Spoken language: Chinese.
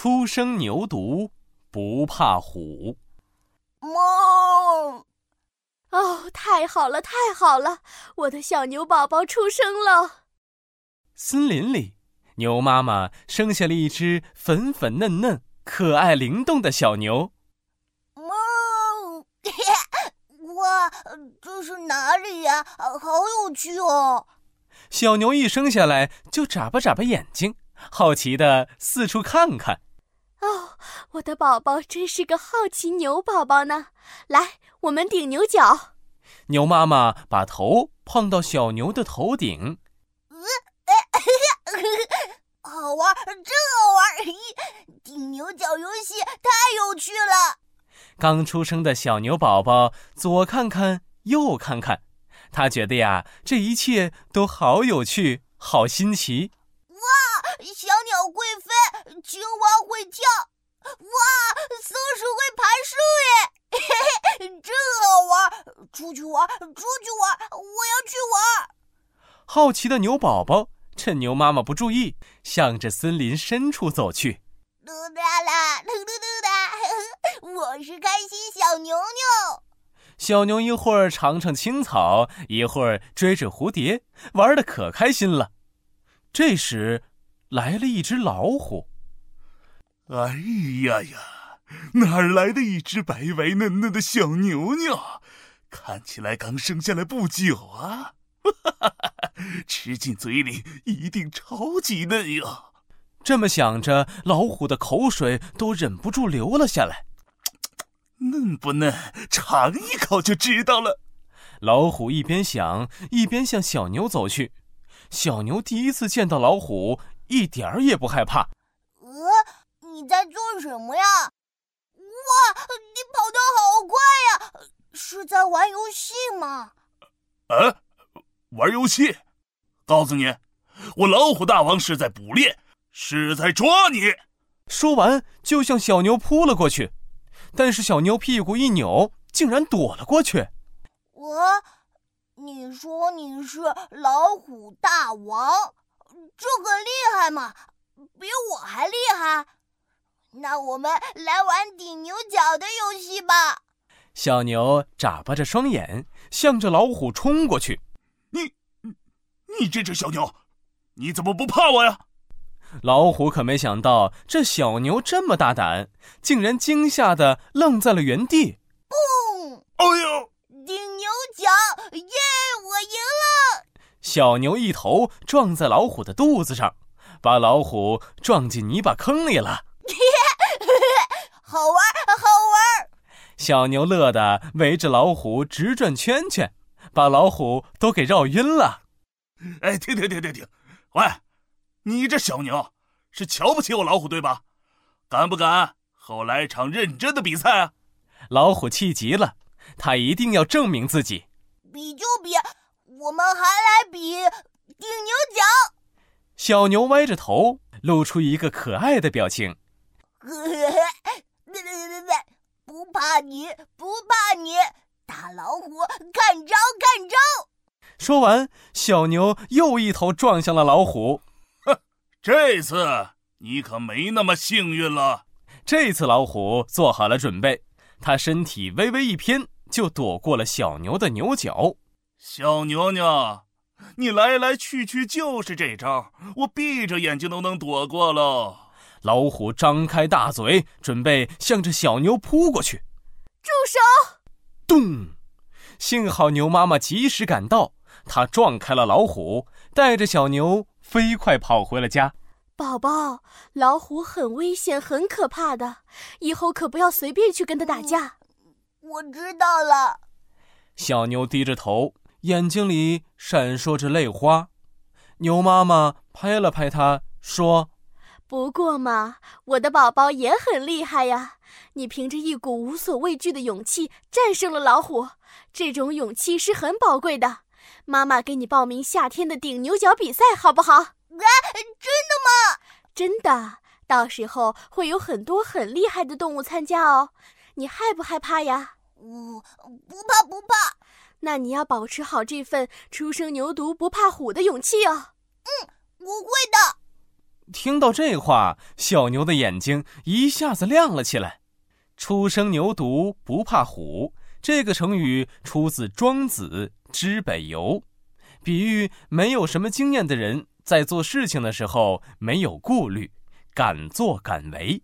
初生牛犊不怕虎。梦。哦，太好了，太好了！我的小牛宝宝出生了。森林里，牛妈妈生下了一只粉粉嫩嫩、可爱灵动的小牛。梦，哇，这是哪里呀？好有趣哦！小牛一生下来就眨巴眨巴眼睛，好奇的四处看看。哦，我的宝宝真是个好奇牛宝宝呢！来。我们顶牛角，牛妈妈把头碰到小牛的头顶，好玩，真好玩！顶牛角游戏太有趣了。刚出生的小牛宝宝左看看，右看看，他觉得呀，这一切都好有趣，好新奇。哇，小鸟会飞，青蛙会跳，哇，松鼠会爬树耶！嘿嘿，真好玩！出去玩，出去玩，我要去玩。好奇的牛宝宝趁牛妈妈不注意，向着森林深处走去。嘟哒啦，嘟嘟嘟哒，我是开心小牛牛。小牛一会儿尝尝青草，一会儿追着蝴蝶，玩的可开心了。这时，来了一只老虎。哎呀呀！哪儿来的一只白白嫩嫩的小牛牛？看起来刚生下来不久啊！吃进嘴里一定超级嫩哟。这么想着，老虎的口水都忍不住流了下来。嫩不嫩？尝一口就知道了。老虎一边想，一边向小牛走去。小牛第一次见到老虎，一点儿也不害怕。呃，你在做什么呀？哇，你跑得好快呀！是在玩游戏吗？啊，玩游戏？告诉你，我老虎大王是在捕猎，是在抓你。说完，就向小牛扑了过去。但是小牛屁股一扭，竟然躲了过去。我，你说你是老虎大王，这个厉害吗？比我还厉害？那我们来玩顶牛角的游戏吧。小牛眨巴着双眼，向着老虎冲过去。你，你这只小牛，你怎么不怕我呀？老虎可没想到这小牛这么大胆，竟然惊吓的愣在了原地。嘣！哎呦！顶牛角，耶！我赢了！小牛一头撞在老虎的肚子上，把老虎撞进泥巴坑里了。好 玩，好玩！小牛乐得围着老虎直转圈圈，把老虎都给绕晕了。哎，停停停停停！喂，你这小牛是瞧不起我老虎对吧？敢不敢和我来场认真的比赛啊？老虎气急了，他一定要证明自己。比就比，我们还来比顶牛角。小牛歪着头，露出一个可爱的表情。不怕你，不怕你，大老虎看招看招！说完，小牛又一头撞向了老虎。哼，这次你可没那么幸运了。这次老虎做好了准备，它身体微微一偏，就躲过了小牛的牛角。小牛牛，你来来去去就是这招，我闭着眼睛都能躲过喽。老虎张开大嘴，准备向着小牛扑过去。住手！咚！幸好牛妈妈及时赶到，她撞开了老虎，带着小牛飞快跑回了家。宝宝，老虎很危险，很可怕的，以后可不要随便去跟它打架。我知道了。小牛低着头，眼睛里闪烁着泪花。牛妈妈拍了拍它，说。不过嘛，我的宝宝也很厉害呀！你凭着一股无所畏惧的勇气战胜了老虎，这种勇气是很宝贵的。妈妈给你报名夏天的顶牛角比赛，好不好？啊，真的吗？真的，到时候会有很多很厉害的动物参加哦。你害不害怕呀？我不怕，不怕。那你要保持好这份初生牛犊不怕虎的勇气哦。嗯，我会的。听到这话，小牛的眼睛一下子亮了起来。初生牛犊不怕虎，这个成语出自《庄子·知北游》，比喻没有什么经验的人在做事情的时候没有顾虑，敢作敢为。